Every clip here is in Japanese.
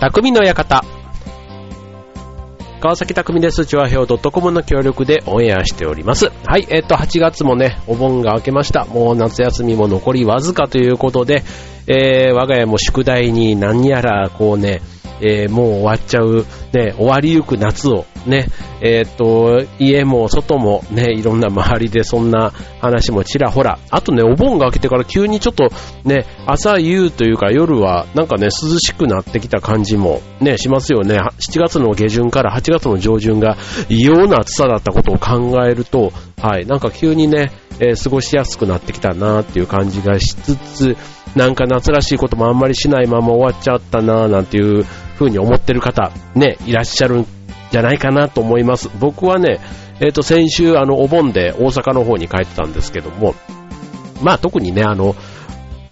匠の館。川崎匠です。チュアヘオ .com の協力でオンエアしております。はい、えっ、と、8月もね、お盆が明けました。もう夏休みも残りわずかということで、えー、我が家も宿題に何やら、こうね、えー、もう終わっちゃう、ね、終わりゆく夏を、ね、えー、っと、家も外もね、いろんな周りでそんな話もちらほら。あとね、お盆が明けてから急にちょっとね、朝夕というか夜はなんかね、涼しくなってきた感じもね、しますよね。7月の下旬から8月の上旬が異様な暑さだったことを考えると、はい、なんか急にね、えー、過ごしやすくなってきたなっていう感じがしつつ、なんか夏らしいこともあんまりしないまま終わっちゃったななんていう風に思ってる方、ね、いらっしゃるじゃないかなと思います。僕はね、えっ、ー、と、先週、あの、お盆で大阪の方に帰ってたんですけども、まあ特にね、あの、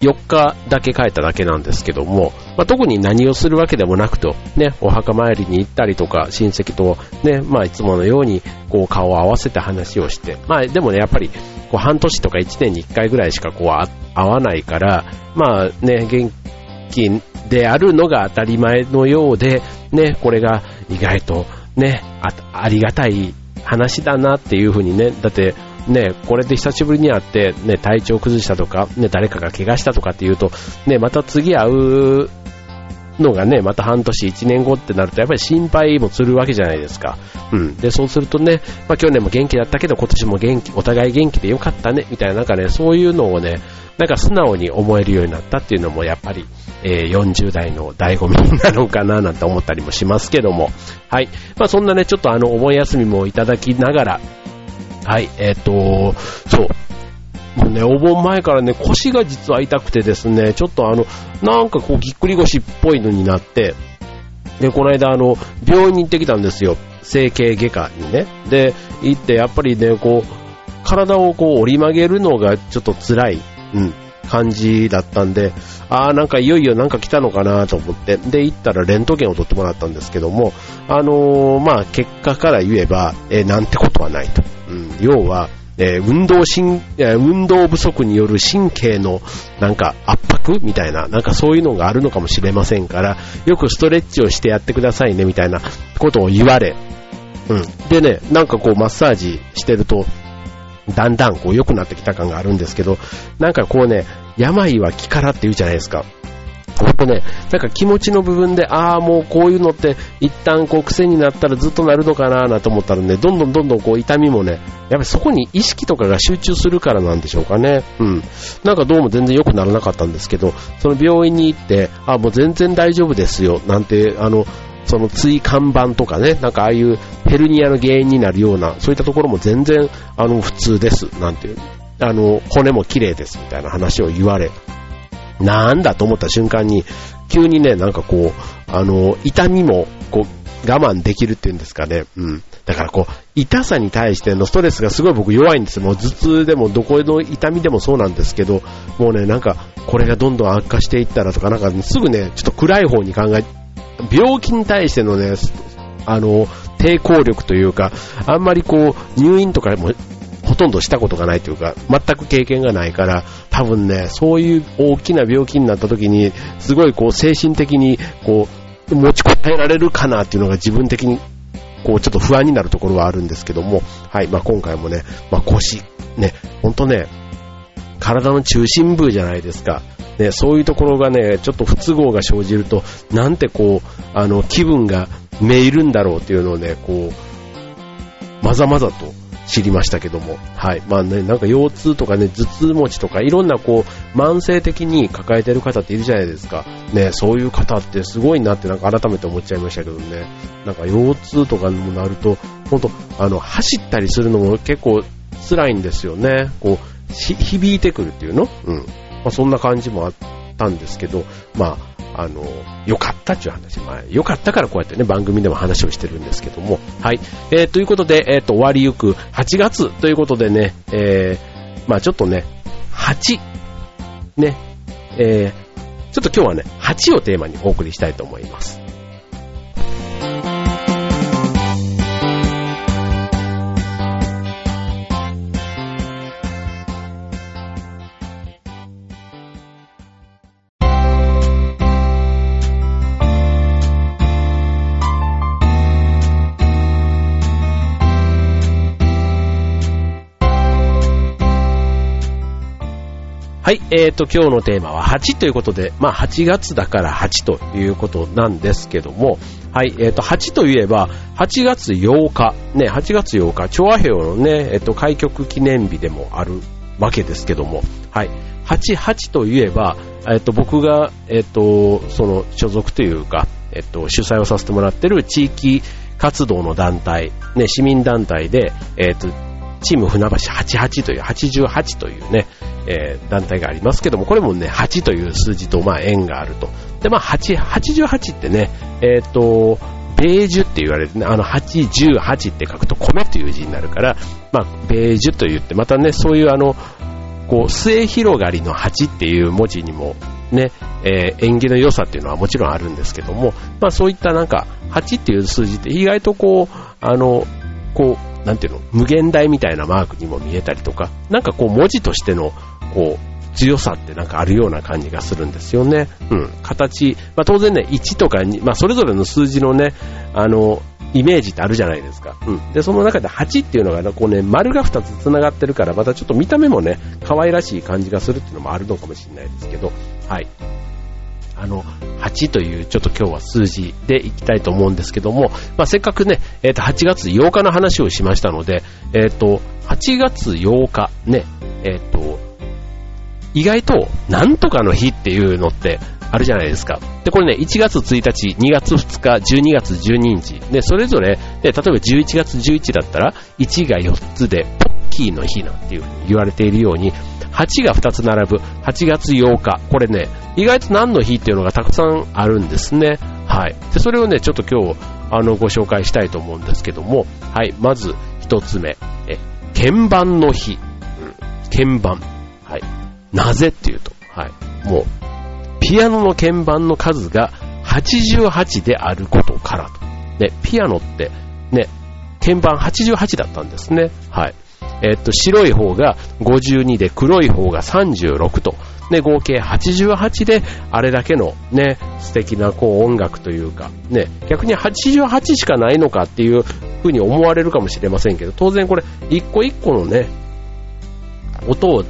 4日だけ帰っただけなんですけども、まあ、特に何をするわけでもなくと、ね、お墓参りに行ったりとか、親戚とね、まあいつものように、こう顔を合わせて話をして、まあでもね、やっぱり、こう半年とか1年に1回ぐらいしかこう会わないから、まあね、元気であるのが当たり前のようで、ね、これが意外とね、あありがたい話だなっていうふうにね、だってね、これで久しぶりに会って、ね、体調崩したとか、ね、誰かが怪我したとかっていうと、ね、また次会うのがね、また半年、1年後ってなると、やっぱり心配もするわけじゃないですか。うん。で、そうするとね、まあ去年も元気だったけど、今年も元気、お互い元気でよかったね、みたいな、なんかね、そういうのをね、なんか素直に思えるようになったっていうのも、やっぱり、えー、40代の醍醐味なのかな、なんて思ったりもしますけども。はい。まあそんなね、ちょっとあの、お盆休みもいただきながら、はい、えっ、ー、と、そう。もうね、お盆前からね、腰が実は痛くてですね、ちょっとあの、なんかこうぎっくり腰っぽいのになって、で、この間あの、病院に行ってきたんですよ。整形外科にね。で、行ってやっぱりね、こう、体をこう折り曲げるのがちょっと辛い、うん、感じだったんで、ああ、なんかいよいよなんか来たのかなと思って、で、行ったらレントゲンを取ってもらったんですけども、あのー、まあ、結果から言えば、えー、なんてことはないと。うん、要は、えー、運動神、え運動不足による神経のなんか圧迫みたいな、なんかそういうのがあるのかもしれませんから、よくストレッチをしてやってくださいねみたいなことを言われ、うん。でね、なんかこうマッサージしてると、だんだんこう良くなってきた感があるんですけど、なんかこうね、病は気からって言うじゃないですか。ほんとね、なんか気持ちの部分で、ああ、もうこういうのって一旦こう癖になったらずっとなるのかななと思ったらね、どんどんどんどんこう痛みもね、やっぱりそこに意識とかが集中するからなんでしょうかね。うん。なんかどうも全然良くならなかったんですけど、その病院に行って、あもう全然大丈夫ですよ、なんて、あの、その椎間板とかね、なんかああいうヘルニアの原因になるような、そういったところも全然、あの、普通です、なんていう。あの、骨も綺麗です、みたいな話を言われ、なんだと思った瞬間に、急にね、なんかこう、あの、痛みも、こう、我慢できるっていうんですかね。うん。だからこう、痛さに対してのストレスがすごい僕弱いんです。もう頭痛でもどこへの痛みでもそうなんですけど、もうね、なんか、これがどんどん悪化していったらとか、なんか、すぐね、ちょっと暗い方に考え、病気に対してのね、あの、抵抗力というか、あんまりこう、入院とかもほとんどしたことがないというか、全く経験がないから、多分ね、そういう大きな病気になった時に、すごいこう精神的にこう、持ちこたえられるかなっていうのが自分的にこうちょっと不安になるところはあるんですけども、はい、まあ今回もね、まあ腰、ね、ほんとね、体の中心部じゃないですか。ね、そういうところがね、ちょっと不都合が生じると、なんてこう、あの、気分がめいるんだろうっていうのをね、こう、まざまざと知りましたけども。はい。まあね、なんか腰痛とかね、頭痛持ちとか、いろんなこう、慢性的に抱えてる方っているじゃないですか。ね、そういう方ってすごいなってなんか改めて思っちゃいましたけどね。なんか腰痛とかにもなると、ほんと、あの、走ったりするのも結構辛いんですよね。こう、響いてくるっていうの？うん。まあそんな感じもあったんですけど、まあ、あの、良かったっていう話。まあ、良かったからこうやってね、番組でも話をしてるんですけども。はい。えー、ということで、えっ、ー、と、終わりゆく8月ということでね、えー、まあちょっとね、8、ね、えー、ちょっと今日はね、8をテーマにお送りしたいと思います。はい、えーと、今日のテーマは8ということで、まあ8月だから8ということなんですけども、はい、えーと、8といえば、8月8日、ね、8月8日、調和兵のね、えっ、ー、と、開局記念日でもあるわけですけども、はい、8、8といえば、えっ、と、僕が、えっ、と、その所属というか、えっ、と、主催をさせてもらってる地域活動の団体、ね、市民団体で、えっ、と、チーム船橋88という、88というね、えー、団体がありますけども、これもね、8という数字とまあ縁があると。で、まあ、8、88ってね、えっ、ー、と、ベージュって言われるね、あの、8、18って書くと米という字になるから、まあ、ベージュと言って、またね、そういうあの、こう、末広がりの8っていう文字にも、ね、えー、縁起の良さっていうのはもちろんあるんですけども、まあそういったなんか、8っていう数字って意外とこう、あの、こう、なんていうの、無限大みたいなマークにも見えたりとか、なんかこう文字としての、こう、強さってなんかあるような感じがするんですよね。うん。形、まあ当然ね、1とか2、まあそれぞれの数字のね、あの、イメージってあるじゃないですか。うん。で、その中で8っていうのが、こうね、丸が2つ繋がってるから、またちょっと見た目もね、可愛らしい感じがするっていうのもあるのかもしれないですけど、はい。あの、8というちょっと今日は数字でいきたいと思うんですけども、まあ、せっかくね、えっ、ー、と、8月8日の話をしましたので、えっ、ー、と、8月8日、ね、えっ、ー、と、意外と、なんとかの日っていうのってあるじゃないですか。で、これね、1月1日、2月2日、12月12日、ね、それぞれ、で、例えば11月11だったら、1が4つで、ポッキーの日なんていうふうに言われているように、8が2つ並ぶ8月8日。これね、意外と何の日っていうのがたくさんあるんですね。はい。で、それをね、ちょっと今日、あの、ご紹介したいと思うんですけども、はい。まず、1つ目。え、鍵盤の日。うん。鍵盤。はい。なぜっていうと、はい。もう、ピアノの鍵盤の数が88であることからと。ね、ピアノって、ね、鍵盤88だったんですね。はい。えっと、白い方が52で黒い方が36と、ね、合計88であれだけのね、素敵なこう音楽というか、ね、逆に88しかないのかっていう風に思われるかもしれませんけど、当然これ一個一個のね、音を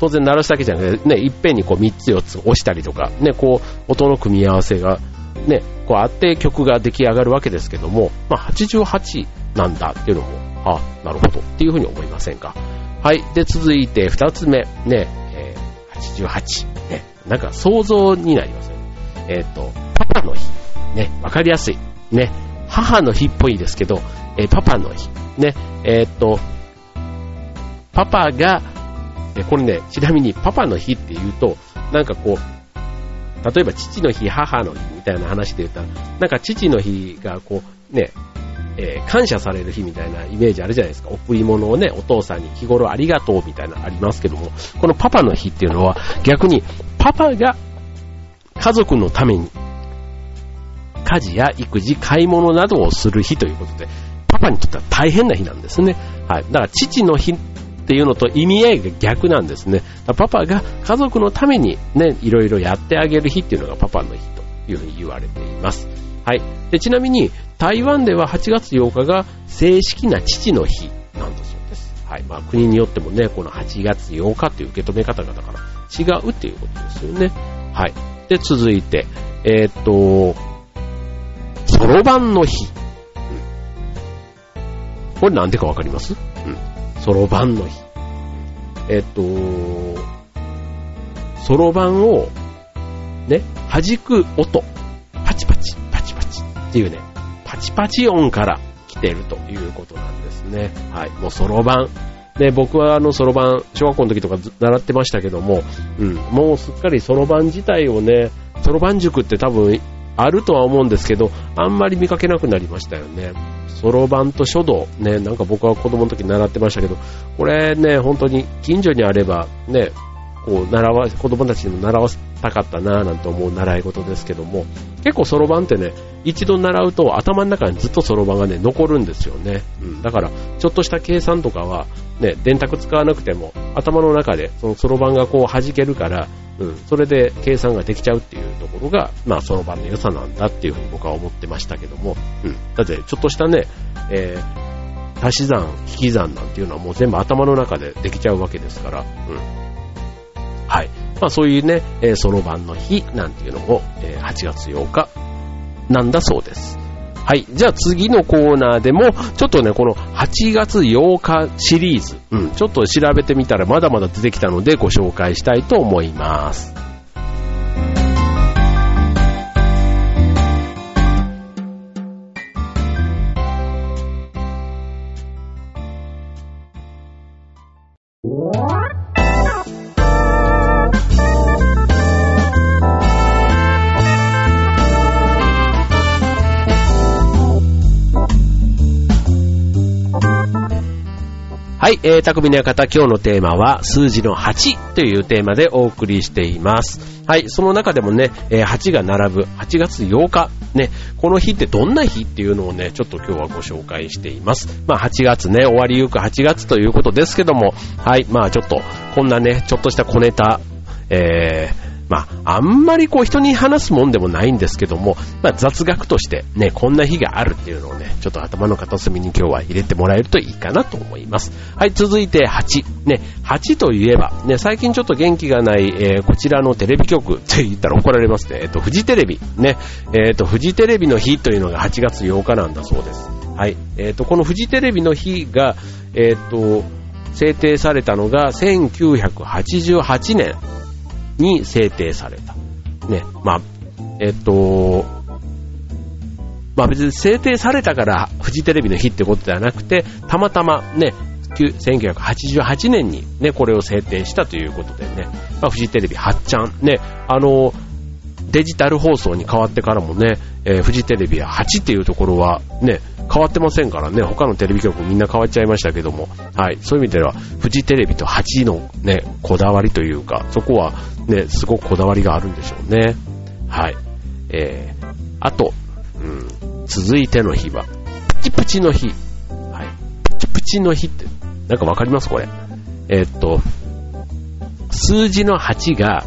当然鳴らすだけじゃなくて、ね、いっぺんにこう3つ4つ押したりとか、ね、こう音の組み合わせがね、こうあって曲が出来上がるわけですけども、まあ88なんだっていうのもあ、なるほど。っていうふうに思いませんか？はい。で、続いて二つ目。ね、えー、88。ね、なんか想像になりますよね。えっ、ー、と、パパの日。ね、わかりやすい。ね、母の日っぽいですけど、えー、パパの日。ね、えっ、ー、と、パパが、えこれね、ちなみにパパの日って言うと、なんかこう、例えば父の日、母の日みたいな話で言ったら、なんか父の日がこう、ね、えー、感謝される日みたいなイメージあるじゃないですか。贈り物をね、お父さんに日頃ありがとうみたいなありますけども、このパパの日っていうのは逆にパパが家族のために家事や育児、買い物などをする日ということで、パパにとっては大変な日なんですね。はい。だから父の日っていうのと意味合いが逆なんですね。パパが家族のためにね、いろいろやってあげる日っていうのがパパの日というふうに言われています。はい。で、ちなみに、台湾では8月8日が正式な父の日なんだそうです。はい。まあ、国によってもね、この8月8日っていう受け止め方がだから違うっていうことですよね。はい。で、続いて、えー、っと、そろばんの日。うん。これなんでかわかります？うん。そろばんの日。え、っと、そろばんを、ね、弾く音。パチパチっていうね、パチパチ音から来てるということなんですね。はい。もうそろばん。で、僕はあのそろばん、小学校の時とか習ってましたけども、うん、もうすっかりそろばん自体をね、そろばん塾って多分あるとは思うんですけど、あんまり見かけなくなりましたよね。そろばんと書道、ね、なんか僕は子供の時習ってましたけど、これね、本当に近所にあれば、ね、こう、習わ、子供たちにも習わせたかったなぁなんて思う習い事ですけども、結構そろばんってね、一度習うと頭の中にずっとそろばんがね、残るんですよね。うん。だから、ちょっとした計算とかは、ね、電卓使わなくても、頭の中でそのそろばんがこう弾けるから、うん、それで計算ができちゃうっていうところが、まあ、そろばんの良さなんだっていうふうに僕は思ってましたけども、うん。だって、ちょっとしたね、えー、足し算、引き算なんていうのはもう全部頭の中でできちゃうわけですから、うん。はい。まあそういうね、えー、そろばんの日なんていうのも、えー、8月8日なんだそうです。はい。じゃあ次のコーナーでも、ちょっとね、この8月8日シリーズ、うん、ちょっと調べてみたらまだまだ出てきたのでご紹介したいと思います。はい、えー、匠の館、今日のテーマは数字の8というテーマでお送りしています。はい、その中でもね、えー、8が並ぶ8月8日、ね、この日ってどんな日っていうのをね、ちょっと今日はご紹介しています。まあ8月ね、終わりゆく8月ということですけども、はい、まあちょっと、こんなね、ちょっとした小ネタ、えー、まあ、あんまりこう人に話すもんでもないんですけども、まあ、雑学としてね、こんな日があるっていうのをね、ちょっと頭の片隅に今日は入れてもらえるといいかなと思います。はい、続いて8。ね、8といえば、ね、最近ちょっと元気がない、えー、こちらのテレビ局って言ったら怒られますね。えっ、と、フジテレビ。ね、えっ、と、フジテレビの日というのが8月8日なんだそうです。はい、えっ、と、このフジテレビの日が、えっ、と、制定されたのが1988年に制定された。ね、まあ、えっと、まあ別に制定されたからフジテレビの日ってことではなくて、たまたまね、1988年にね、これを制定したということでね、まあ、フジテレビ8ちゃん、ね、あの、デジタル放送に変わってからもね、えー、フジテレビは8っていうところはね、変わってませんからね、他のテレビ局みんな変わっちゃいましたけども、はい、そういう意味では、フジテレビと8のね、こだわりというか、そこはね、すごくこだわりがあるんでしょうね。はい。えー、あと、うん、続いての日は、プチプチの日。はい。プチプチの日って、なんかわかります？これ。えー、っと、数字の8が、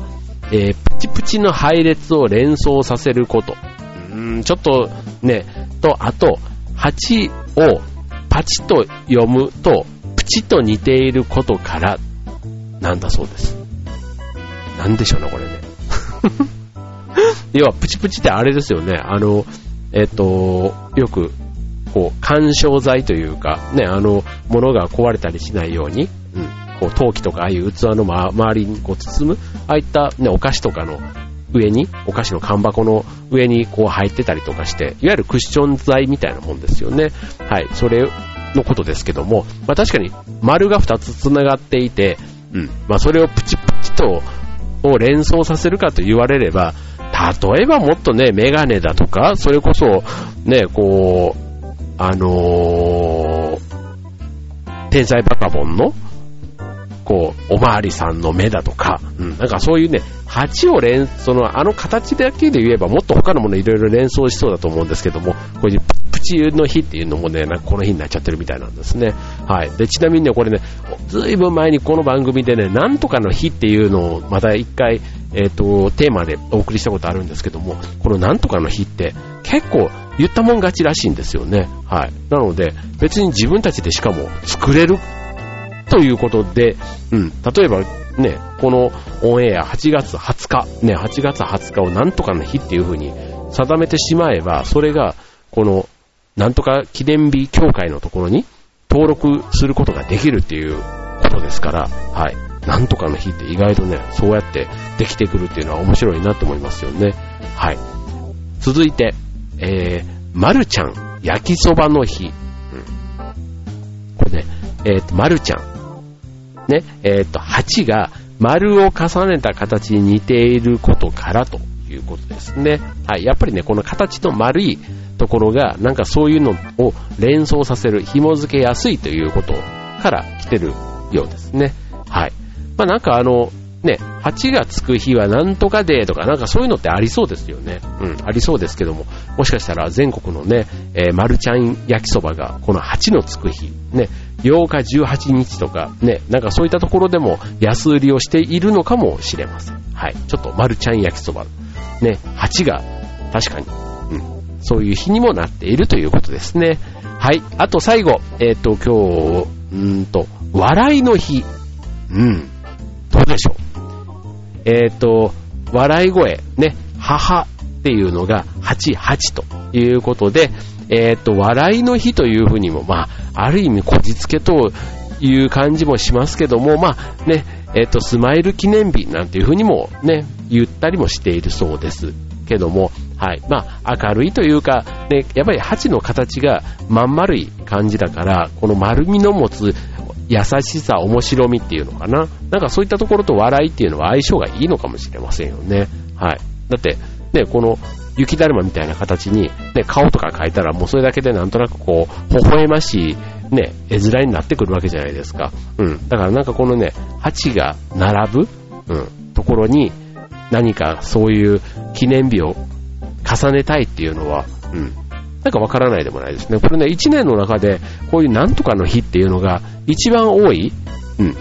えー、プチプチの配列を連想させること。うん、ちょっとね、と、あと、8をパチと読むと、プチと似ていることから、なんだそうです。なんでしょうね、これね。要は、プチプチってあれですよね。あの、えっ、と、よく、こう、干渉剤というか、ね、あの、物が壊れたりしないように、うん、こう、陶器とか、ああいう器のま周りにこう包む、ああいったね、お菓子とかの上に、お菓子の缶箱の上にこう入ってたりとかして、いわゆるクッション材みたいなもんですよね。はい、それのことですけども、まあ確かに丸が2つ繋がっていて、うん、まあそれをプチプチとを連想させるかと言われれば、例えばもっとね、メガネだとか、それこそ、ね、こう、あのー、天才バカボンの、こう、おまわりさんの目だとか、うん、なんかそういうね、8を連、その、あの形だけで言えばもっと他のものいろいろ連想しそうだと思うんですけども、これプチの日っていうのもね、なんかこの日になっちゃってるみたいなんですね。はい。で、ちなみにね、これね、ずいぶん前にこの番組でね、なんとかの日っていうのをまた一回、えっ、ー、と、テーマでお送りしたことあるんですけども、このなんとかの日って結構言ったもん勝ちらしいんですよね。はい。なので、別に自分たちでしかも作れるということで、うん、例えばね、このオンエア8月20日、ね、8月20日をなんとかの日っていう風に定めてしまえば、それが、この、なんとか記念日協会のところに登録することができるっていうことですから、はい。なんとかの日って意外とね、そうやってできてくるっていうのは面白いなと思いますよね。はい。続いて、えー、まるちゃん焼きそばの日。うん。これね、えっ、ー、と、まるちゃん。ね、えっ、と、8が丸を重ねた形に似ていることからということですね。はい。やっぱりね、この形と丸いところが、なんかそういうのを連想させる、紐付けやすいということから来てるようですね。はい。まあなんかあの、ね、8がつく日はなんとかデーとかなんかそういうのってありそうですよね。うん、ありそうですけども、もしかしたら全国のね、えー、マルちゃん焼きそばがこの8のつく日、ね、8日18日とかね、なんかそういったところでも安売りをしているのかもしれません。はい。ちょっとマルちゃん焼きそば、ね、8が確かに、うん、そういう日にもなっているということですね。はい。あと最後、えっ、ー、と、今日、うんと、笑いの日。うん。どうでしょうえっ、と、笑い声、ね、母っていうのが88ということで、えっ、と、笑いの日というふうにも、まあ、ある意味こじつけという感じもしますけども、まあね、えっ、と、スマイル記念日なんていうふうにもね、言ったりもしているそうですけども、はい。まあ、明るいというか、ね、やっぱり鉢の形がまん丸い感じだから、この丸みの持つ優しさ、面白みっていうのかな。なんかそういったところと笑いっていうのは相性がいいのかもしれませんよね。はい。だって、ね、この雪だるまみたいな形に、ね、顔とか描いたらもうそれだけでなんとなくこう、微笑ましい、ね、絵面になってくるわけじゃないですか。うん。だからなんかこのね、鉢が並ぶ、うん、ところに何かそういう記念日を重ねたいっていうのは、うん。なんかわからないでもないですね。これね、1年の中でこういうなんとかの日っていうのが一番多い、うん。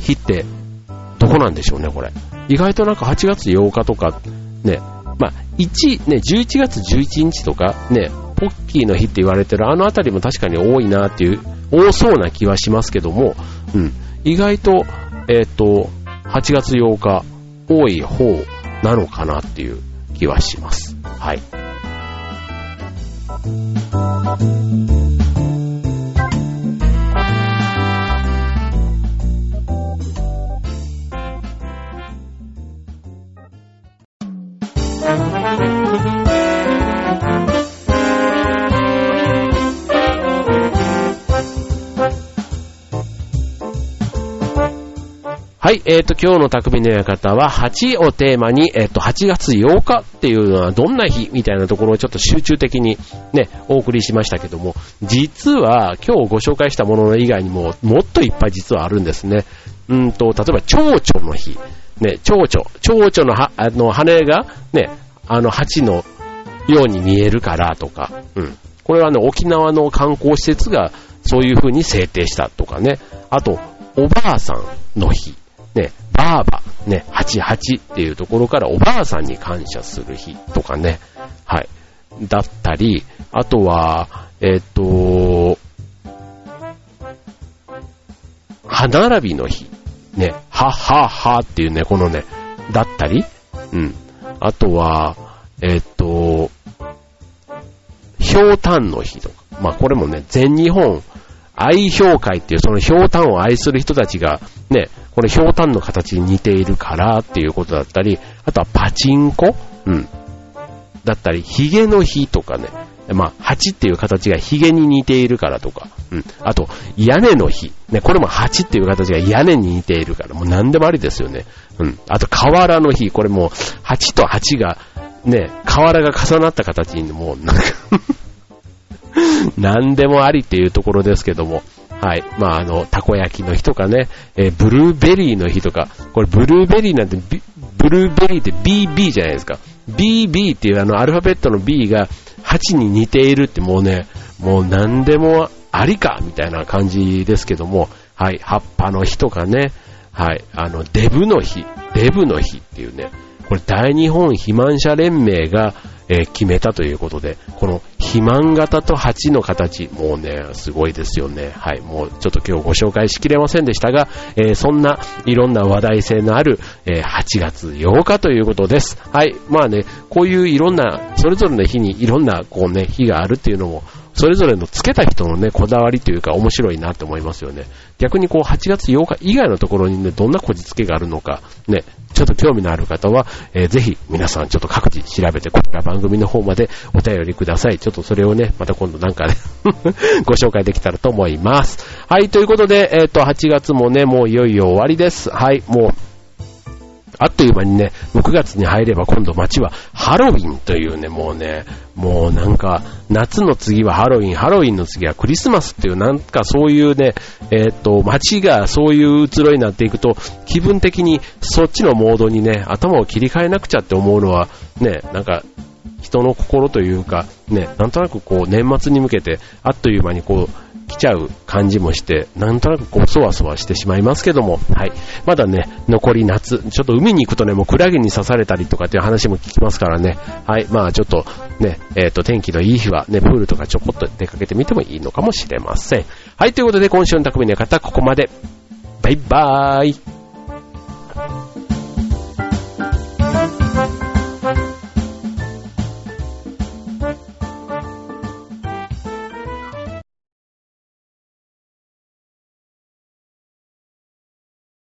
日ってどこなんでしょうね、これ。意外となんか8月8日とか、ね、1、ね、11月11日とか、ね、ポッキーの日って言われてるあの辺りも確かに多いなっていう、多そうな気はしますけども、うん、意外と、えっ、ー、と、8月8日、多い方なのかなっていう気はします。はい。はい、えっ、ー、と、今日の匠の館は8をテーマに、えっ、ー、と、8月8日っていうのはどんな日みたいなところをちょっと集中的にね、お送りしましたけども、実は今日ご紹介したもの以外にももっといっぱい実はあるんですね。うんと、例えば、蝶々の日。ね、蝶々。蝶々の、あの、羽が、ね、あの、蜂のように見えるからとか、うん。これはね、沖縄の観光施設がそういう風に制定したとかね。あと、おばあさんの日。ね、ばあば、ね、88っていうところからおばあさんに感謝する日とかね、はい。だったり、あとは、えっ、と、歯並びの日、ね、はっはっはっていうね、このね、だったり、うん。あとは、えっ、と、ひょうたんの日とか。まあこれもね、全日本愛評会っていうそのひょうたんを愛する人たちがね、これひょうたんの形に似ているからっていうことだったり、あとはパチンコ？うん。だったり、ヒゲの日とかね。まあ、蜂っていう形がヒゲに似ているからとか。うん。あと、屋根の日。ね、これも蜂っていう形が屋根に似ているから、もう何でもありですよね。うん。あと、河原の日。これも、蜂と蜂が、ね、河原が重なった形にもう、なんか 何でもありっていうところですけども。はい。まあ、あの、たこ焼きの日とかね、えー、ブルーベリーの日とか、これブルーベリーなんて、ブルーベリーって BB じゃないですか。BB っていうあのアルファベットの B が8に似ているってもうね、もう何でもありかみたいな感じですけども、はい。葉っぱの日とかね、はい。あの、デブの日、デブの日っていうね、これ大日本肥満者連盟が、えー、決めたということで、この肥満型と8の形、もうね、すごいですよね。はい、もうちょっと今日ご紹介しきれませんでしたが、えー、そんないろんな話題性のある、えー、8月8日ということです。はい、まあね、こういういろんな、それぞれの日にいろんなこうね、日があるっていうのも、それぞれのつけた人のね、こだわりというか面白いなって思いますよね。逆にこう8月8日以外のところにね、どんなこじつけがあるのか、ね、ちょっと興味のある方は、えー、ぜひ皆さんちょっと各自調べて、こちら番組の方までお便りください。ちょっとそれをね、また今度なんかね ご紹介できたらと思います。はい、ということで、えっ、ー、と、8月もね、もういよいよ終わりです。はい、もう、あっという間にね、6月に入れば今度街はハロウィンというね、もうね、もうなんか、夏の次はハロウィン、ハロウィンの次はクリスマスっていう、なんかそういうね、えー、っと、街がそういう移ろいになっていくと、気分的にそっちのモードにね、頭を切り替えなくちゃって思うのは、ね、なんか、人の心というか、ね、なんとなくこう年末に向けて、あっという間にこう、来ちゃう感じもして、なんとなくこう、そわそわしてしまいますけども、はい。まだね、残り夏、ちょっと海に行くとね、もうクラゲに刺されたりとかっていう話も聞きますからね、はい。まあちょっとね、えっ、ー、と、天気のいい日はね、プールとかちょこっと出かけてみてもいいのかもしれません。はい、ということで今週の匠の方、ここまで。バイバーイ。